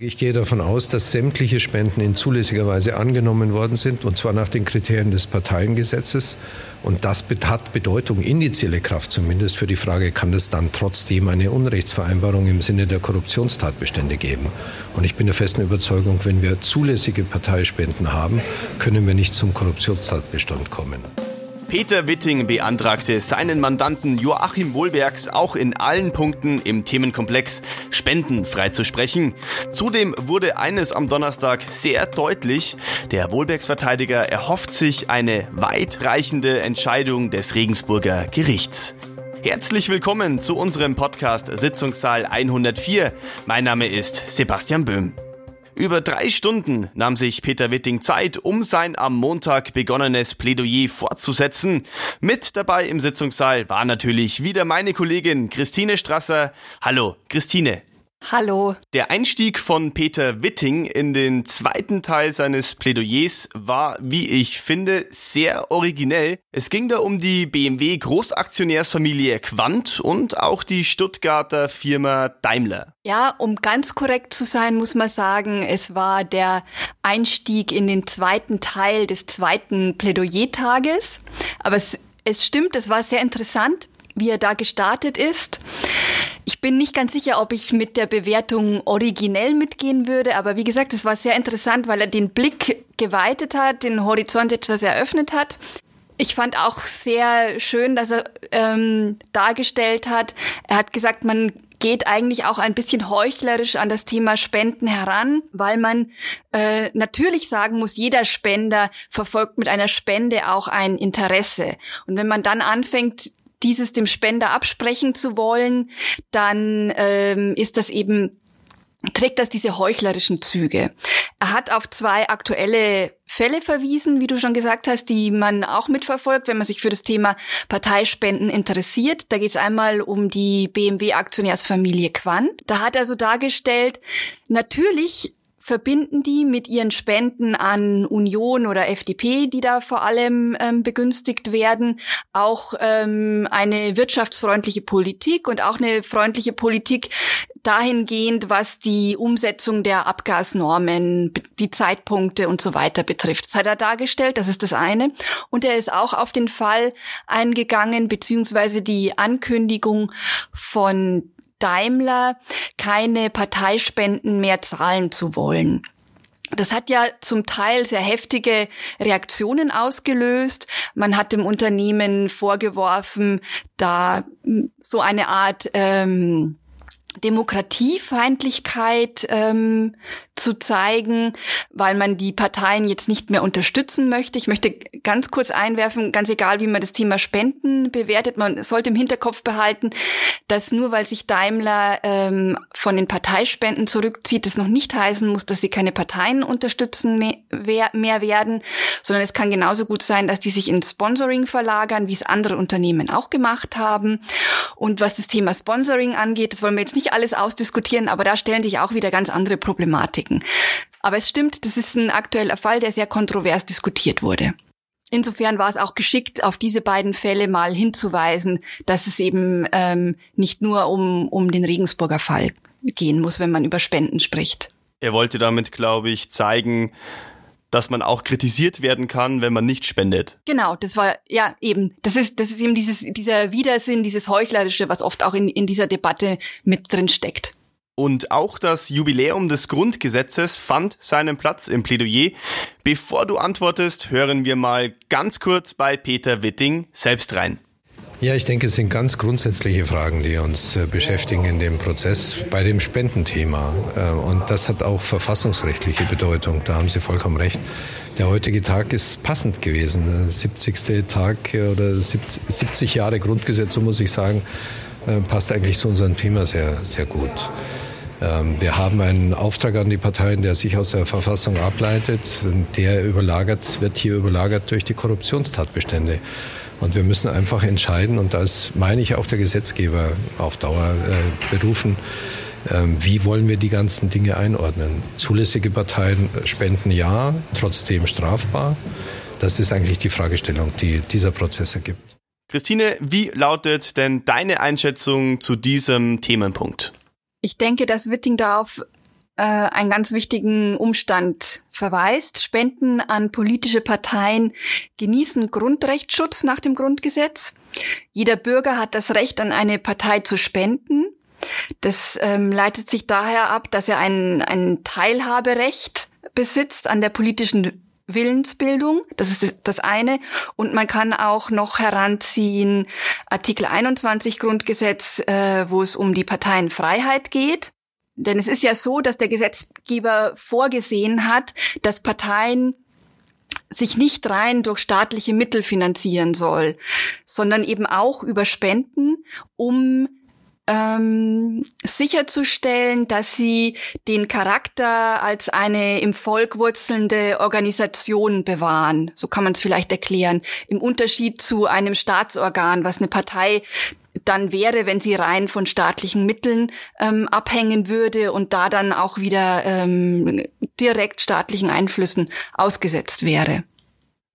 Ich gehe davon aus, dass sämtliche Spenden in zulässiger Weise angenommen worden sind, und zwar nach den Kriterien des Parteiengesetzes. Und das hat Bedeutung, initiale Kraft zumindest, für die Frage, kann es dann trotzdem eine Unrechtsvereinbarung im Sinne der Korruptionstatbestände geben? Und ich bin der festen Überzeugung, wenn wir zulässige Parteispenden haben, können wir nicht zum Korruptionstatbestand kommen. Peter Witting beantragte seinen Mandanten Joachim Wohlbergs auch in allen Punkten im Themenkomplex Spenden freizusprechen. Zudem wurde eines am Donnerstag sehr deutlich. Der Wohlbergs-Verteidiger erhofft sich eine weitreichende Entscheidung des Regensburger Gerichts. Herzlich willkommen zu unserem Podcast Sitzungssaal 104. Mein Name ist Sebastian Böhm. Über drei Stunden nahm sich Peter Witting Zeit, um sein am Montag begonnenes Plädoyer fortzusetzen. Mit dabei im Sitzungssaal war natürlich wieder meine Kollegin Christine Strasser. Hallo, Christine. Hallo. Der Einstieg von Peter Witting in den zweiten Teil seines Plädoyers war, wie ich finde, sehr originell. Es ging da um die BMW Großaktionärsfamilie Quant und auch die Stuttgarter Firma Daimler. Ja, um ganz korrekt zu sein, muss man sagen, es war der Einstieg in den zweiten Teil des zweiten Plädoyertages. Aber es, es stimmt, es war sehr interessant wie er da gestartet ist. Ich bin nicht ganz sicher, ob ich mit der Bewertung originell mitgehen würde, aber wie gesagt, es war sehr interessant, weil er den Blick geweitet hat, den Horizont etwas eröffnet hat. Ich fand auch sehr schön, dass er ähm, dargestellt hat. Er hat gesagt, man geht eigentlich auch ein bisschen heuchlerisch an das Thema Spenden heran, weil man äh, natürlich sagen muss, jeder Spender verfolgt mit einer Spende auch ein Interesse. Und wenn man dann anfängt, dieses dem Spender absprechen zu wollen, dann ähm, ist das eben trägt das diese heuchlerischen Züge. Er hat auf zwei aktuelle Fälle verwiesen, wie du schon gesagt hast, die man auch mitverfolgt, wenn man sich für das Thema Parteispenden interessiert. Da geht es einmal um die BMW-Aktionärsfamilie Quant. Da hat er so dargestellt, natürlich verbinden die mit ihren Spenden an Union oder FDP, die da vor allem ähm, begünstigt werden, auch ähm, eine wirtschaftsfreundliche Politik und auch eine freundliche Politik dahingehend, was die Umsetzung der Abgasnormen, die Zeitpunkte und so weiter betrifft. Das hat er dargestellt, das ist das eine. Und er ist auch auf den Fall eingegangen, beziehungsweise die Ankündigung von Daimler keine Parteispenden mehr zahlen zu wollen. Das hat ja zum Teil sehr heftige Reaktionen ausgelöst. Man hat dem Unternehmen vorgeworfen, da so eine Art ähm, Demokratiefeindlichkeit ähm, zu zeigen, weil man die Parteien jetzt nicht mehr unterstützen möchte. Ich möchte ganz kurz einwerfen, ganz egal, wie man das Thema Spenden bewertet, man sollte im Hinterkopf behalten, dass nur weil sich Daimler ähm, von den Parteispenden zurückzieht, das noch nicht heißen muss, dass sie keine Parteien unterstützen mehr, mehr werden, sondern es kann genauso gut sein, dass die sich in Sponsoring verlagern, wie es andere Unternehmen auch gemacht haben. Und was das Thema Sponsoring angeht, das wollen wir jetzt nicht alles ausdiskutieren, aber da stellen sich auch wieder ganz andere Problematiken Problematiken. Aber es stimmt, das ist ein aktueller Fall, der sehr kontrovers diskutiert wurde. Insofern war es auch geschickt, auf diese beiden Fälle mal hinzuweisen, dass es eben ähm, nicht nur um, um den Regensburger Fall gehen muss, wenn man über Spenden spricht. Er wollte damit, glaube ich, zeigen, dass man auch kritisiert werden kann, wenn man nicht spendet. Genau, das war ja eben, das ist das ist eben dieses dieser Widersinn, dieses heuchlerische, was oft auch in in dieser Debatte mit drin steckt. Und auch das Jubiläum des Grundgesetzes fand seinen Platz im Plädoyer. Bevor du antwortest, hören wir mal ganz kurz bei Peter Witting selbst rein. Ja, ich denke, es sind ganz grundsätzliche Fragen, die uns äh, beschäftigen in dem Prozess bei dem Spendenthema. Äh, und das hat auch verfassungsrechtliche Bedeutung. Da haben Sie vollkommen recht. Der heutige Tag ist passend gewesen. Der 70. Tag äh, oder 70 Jahre Grundgesetz, so muss ich sagen, passt eigentlich zu unserem Thema sehr, sehr gut. Ähm, wir haben einen Auftrag an die Parteien, der sich aus der Verfassung ableitet. Der überlagert, wird hier überlagert durch die Korruptionstatbestände. Und wir müssen einfach entscheiden, und da ist, meine ich, auch der Gesetzgeber auf Dauer äh, berufen, äh, wie wollen wir die ganzen Dinge einordnen. Zulässige Parteien spenden ja, trotzdem strafbar. Das ist eigentlich die Fragestellung, die dieser Prozess ergibt. Christine, wie lautet denn deine Einschätzung zu diesem Themenpunkt? Ich denke, dass Witting da auf äh, einen ganz wichtigen Umstand verweist. Spenden an politische Parteien genießen Grundrechtsschutz nach dem Grundgesetz. Jeder Bürger hat das Recht, an eine Partei zu spenden. Das ähm, leitet sich daher ab, dass er ein, ein Teilhaberecht besitzt an der politischen Willensbildung, das ist das eine. Und man kann auch noch heranziehen Artikel 21 Grundgesetz, äh, wo es um die Parteienfreiheit geht. Denn es ist ja so, dass der Gesetzgeber vorgesehen hat, dass Parteien sich nicht rein durch staatliche Mittel finanzieren soll, sondern eben auch über Spenden, um ähm, sicherzustellen, dass sie den Charakter als eine im Volk wurzelnde Organisation bewahren. So kann man es vielleicht erklären. Im Unterschied zu einem Staatsorgan, was eine Partei dann wäre, wenn sie rein von staatlichen Mitteln ähm, abhängen würde und da dann auch wieder ähm, direkt staatlichen Einflüssen ausgesetzt wäre.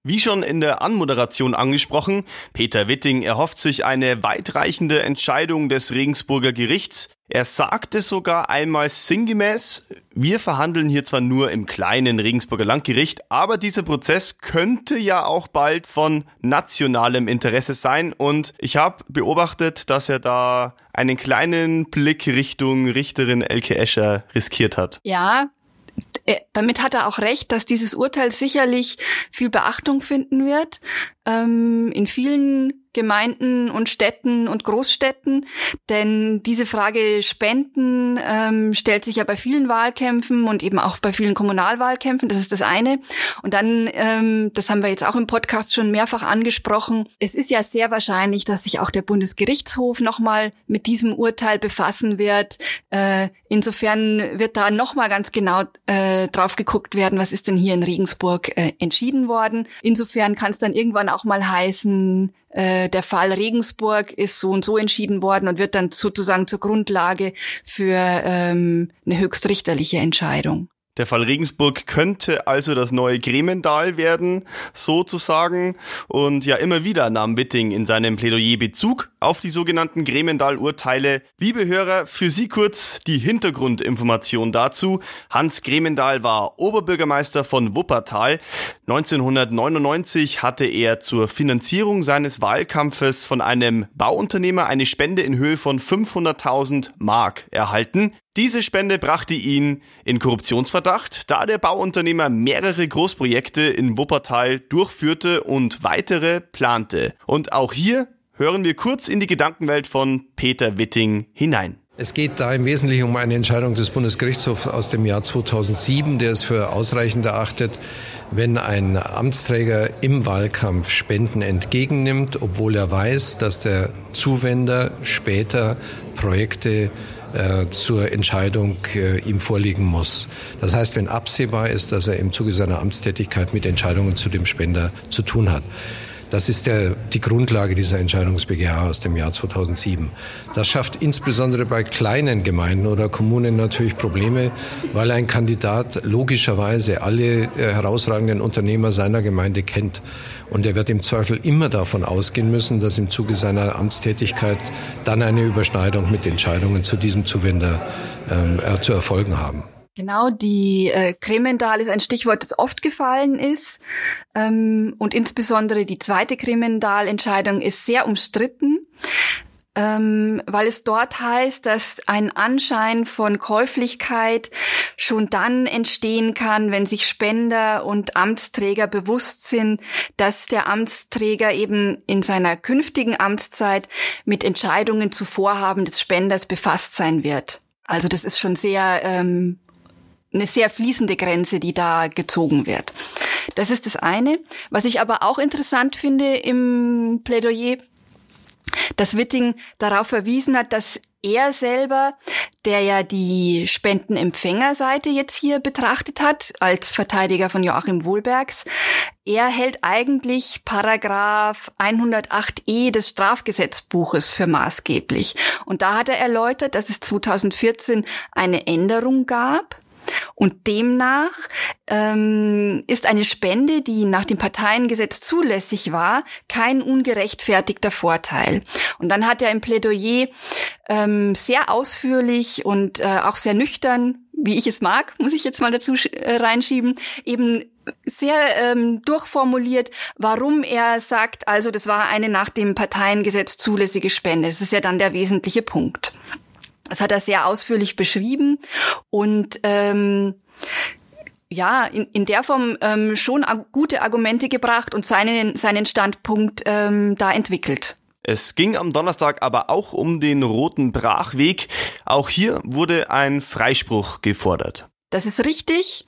Wie schon in der Anmoderation angesprochen, Peter Witting erhofft sich eine weitreichende Entscheidung des Regensburger Gerichts. Er sagte sogar einmal sinngemäß, wir verhandeln hier zwar nur im kleinen Regensburger Landgericht, aber dieser Prozess könnte ja auch bald von nationalem Interesse sein und ich habe beobachtet, dass er da einen kleinen Blick Richtung Richterin Elke Escher riskiert hat. Ja, damit hat er auch recht, dass dieses Urteil sicherlich viel Beachtung finden wird. Ähm, in vielen Gemeinden und Städten und Großstädten, denn diese Frage Spenden ähm, stellt sich ja bei vielen Wahlkämpfen und eben auch bei vielen Kommunalwahlkämpfen. Das ist das eine. Und dann, ähm, das haben wir jetzt auch im Podcast schon mehrfach angesprochen. Es ist ja sehr wahrscheinlich, dass sich auch der Bundesgerichtshof nochmal mit diesem Urteil befassen wird. Äh, insofern wird da nochmal ganz genau äh, drauf geguckt werden, was ist denn hier in Regensburg äh, entschieden worden. Insofern kann es dann irgendwann auch mal heißen, äh, der Fall Regensburg ist so und so entschieden worden und wird dann sozusagen zur Grundlage für ähm, eine höchstrichterliche Entscheidung. Der Fall Regensburg könnte also das neue Gremendal werden, sozusagen. Und ja, immer wieder nahm Witting in seinem Plädoyer Bezug auf die sogenannten Gremendal-Urteile. Liebe Hörer, für Sie kurz die Hintergrundinformation dazu. Hans Gremendal war Oberbürgermeister von Wuppertal. 1999 hatte er zur Finanzierung seines Wahlkampfes von einem Bauunternehmer eine Spende in Höhe von 500.000 Mark erhalten. Diese Spende brachte ihn in Korruptionsverdacht, da der Bauunternehmer mehrere Großprojekte in Wuppertal durchführte und weitere plante. Und auch hier hören wir kurz in die Gedankenwelt von Peter Witting hinein. Es geht da im Wesentlichen um eine Entscheidung des Bundesgerichtshofs aus dem Jahr 2007, der es für ausreichend erachtet, wenn ein Amtsträger im Wahlkampf Spenden entgegennimmt, obwohl er weiß, dass der Zuwender später Projekte äh, zur Entscheidung äh, ihm vorliegen muss. Das heißt, wenn absehbar ist, dass er im Zuge seiner Amtstätigkeit mit Entscheidungen zu dem Spender zu tun hat. Das ist der, die Grundlage dieser Entscheidungsbegehr aus dem Jahr 2007. Das schafft insbesondere bei kleinen Gemeinden oder Kommunen natürlich Probleme, weil ein Kandidat logischerweise alle äh, herausragenden Unternehmer seiner Gemeinde kennt. Und er wird im Zweifel immer davon ausgehen müssen, dass im Zuge seiner Amtstätigkeit dann eine Überschneidung mit Entscheidungen zu diesem Zuwender ähm, äh, zu erfolgen haben. Genau, die äh, Kremendal ist ein Stichwort, das oft gefallen ist. Ähm, und insbesondere die zweite Kremendal-Entscheidung ist sehr umstritten ähm, weil es dort heißt, dass ein Anschein von Käuflichkeit schon dann entstehen kann, wenn sich Spender und Amtsträger bewusst sind, dass der Amtsträger eben in seiner künftigen Amtszeit mit Entscheidungen zu Vorhaben des Spenders befasst sein wird. Also das ist schon sehr ähm, eine sehr fließende Grenze, die da gezogen wird. Das ist das eine. Was ich aber auch interessant finde im Plädoyer dass Witting darauf verwiesen hat, dass er selber, der ja die Spendenempfängerseite jetzt hier betrachtet hat, als Verteidiger von Joachim Wohlbergs, er hält eigentlich Paragraph 108e des Strafgesetzbuches für maßgeblich. Und da hat er erläutert, dass es 2014 eine Änderung gab, und demnach ähm, ist eine Spende, die nach dem Parteiengesetz zulässig war, kein ungerechtfertigter Vorteil. Und dann hat er im Plädoyer ähm, sehr ausführlich und äh, auch sehr nüchtern wie ich es mag, muss ich jetzt mal dazu äh, reinschieben, eben sehr ähm, durchformuliert, warum er sagt, also das war eine nach dem Parteiengesetz zulässige Spende. Das ist ja dann der wesentliche Punkt. Das hat er sehr ausführlich beschrieben und ähm, ja, in, in der Form ähm, schon gute Argumente gebracht und seinen, seinen Standpunkt ähm, da entwickelt. Es ging am Donnerstag aber auch um den Roten Brachweg. Auch hier wurde ein Freispruch gefordert. Das ist richtig.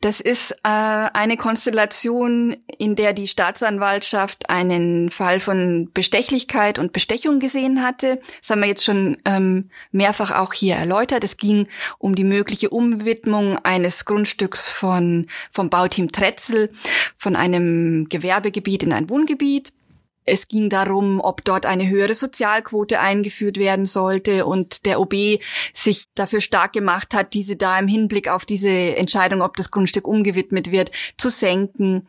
Das ist äh, eine Konstellation, in der die Staatsanwaltschaft einen Fall von Bestechlichkeit und Bestechung gesehen hatte. Das haben wir jetzt schon ähm, mehrfach auch hier erläutert. Es ging um die mögliche Umwidmung eines Grundstücks von vom Bauteam Tretzel von einem Gewerbegebiet in ein Wohngebiet. Es ging darum, ob dort eine höhere Sozialquote eingeführt werden sollte und der OB sich dafür stark gemacht hat, diese da im Hinblick auf diese Entscheidung, ob das Grundstück umgewidmet wird, zu senken.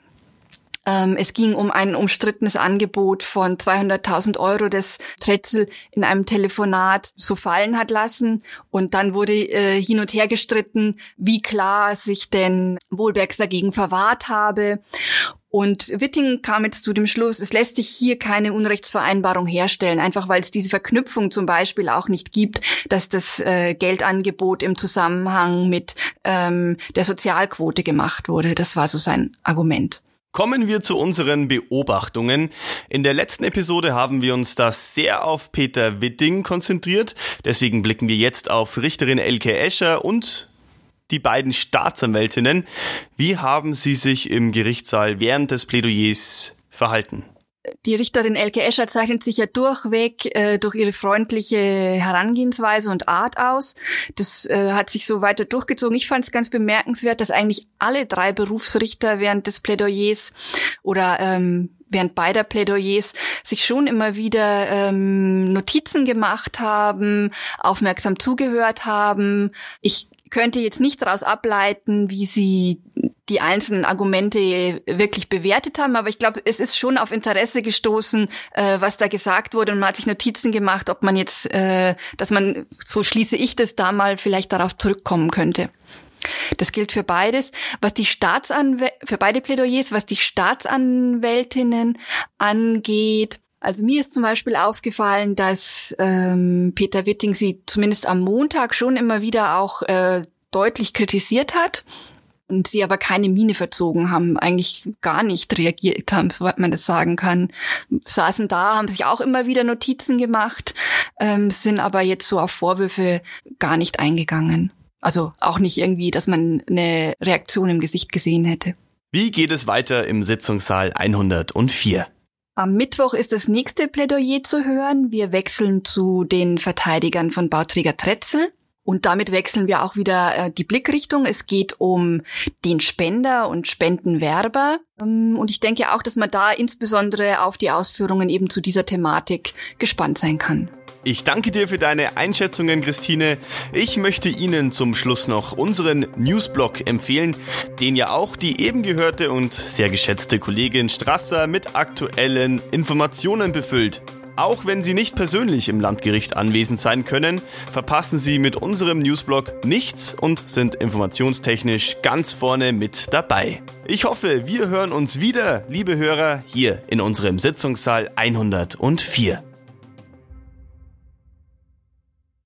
Ähm, es ging um ein umstrittenes Angebot von 200.000 Euro, das Tretzel in einem Telefonat so fallen hat lassen. Und dann wurde äh, hin und her gestritten, wie klar sich denn Wohlbergs dagegen verwahrt habe. Und Witting kam jetzt zu dem Schluss, es lässt sich hier keine Unrechtsvereinbarung herstellen, einfach weil es diese Verknüpfung zum Beispiel auch nicht gibt, dass das äh, Geldangebot im Zusammenhang mit ähm, der Sozialquote gemacht wurde. Das war so sein Argument. Kommen wir zu unseren Beobachtungen. In der letzten Episode haben wir uns da sehr auf Peter Witting konzentriert. Deswegen blicken wir jetzt auf Richterin Elke Escher und die beiden Staatsanwältinnen. Wie haben sie sich im Gerichtssaal während des Plädoyers verhalten? Die Richterin Elke Escher zeichnet sich ja durchweg äh, durch ihre freundliche Herangehensweise und Art aus. Das äh, hat sich so weiter durchgezogen. Ich fand es ganz bemerkenswert, dass eigentlich alle drei Berufsrichter während des Plädoyers oder ähm, während beider Plädoyers sich schon immer wieder ähm, Notizen gemacht haben, aufmerksam zugehört haben. Ich könnte jetzt nicht daraus ableiten, wie sie die einzelnen Argumente wirklich bewertet haben, aber ich glaube, es ist schon auf Interesse gestoßen, äh, was da gesagt wurde und man hat sich Notizen gemacht, ob man jetzt, äh, dass man, so schließe ich das, da mal vielleicht darauf zurückkommen könnte. Das gilt für beides. Was die Staatsanwälte, für beide Plädoyers, was die Staatsanwältinnen angeht, also mir ist zum Beispiel aufgefallen, dass ähm, Peter Witting sie zumindest am Montag schon immer wieder auch äh, deutlich kritisiert hat und sie aber keine Miene verzogen haben, eigentlich gar nicht reagiert haben, soweit man das sagen kann. Saßen da, haben sich auch immer wieder Notizen gemacht, ähm, sind aber jetzt so auf Vorwürfe gar nicht eingegangen. Also auch nicht irgendwie, dass man eine Reaktion im Gesicht gesehen hätte. Wie geht es weiter im Sitzungssaal 104? Am Mittwoch ist das nächste Plädoyer zu hören. Wir wechseln zu den Verteidigern von Bauträger Tretzel. Und damit wechseln wir auch wieder äh, die Blickrichtung. Es geht um den Spender und Spendenwerber. Ähm, und ich denke auch, dass man da insbesondere auf die Ausführungen eben zu dieser Thematik gespannt sein kann. Ich danke dir für deine Einschätzungen, Christine. Ich möchte Ihnen zum Schluss noch unseren Newsblog empfehlen, den ja auch die eben gehörte und sehr geschätzte Kollegin Strasser mit aktuellen Informationen befüllt. Auch wenn Sie nicht persönlich im Landgericht anwesend sein können, verpassen Sie mit unserem Newsblog nichts und sind informationstechnisch ganz vorne mit dabei. Ich hoffe, wir hören uns wieder, liebe Hörer, hier in unserem Sitzungssaal 104.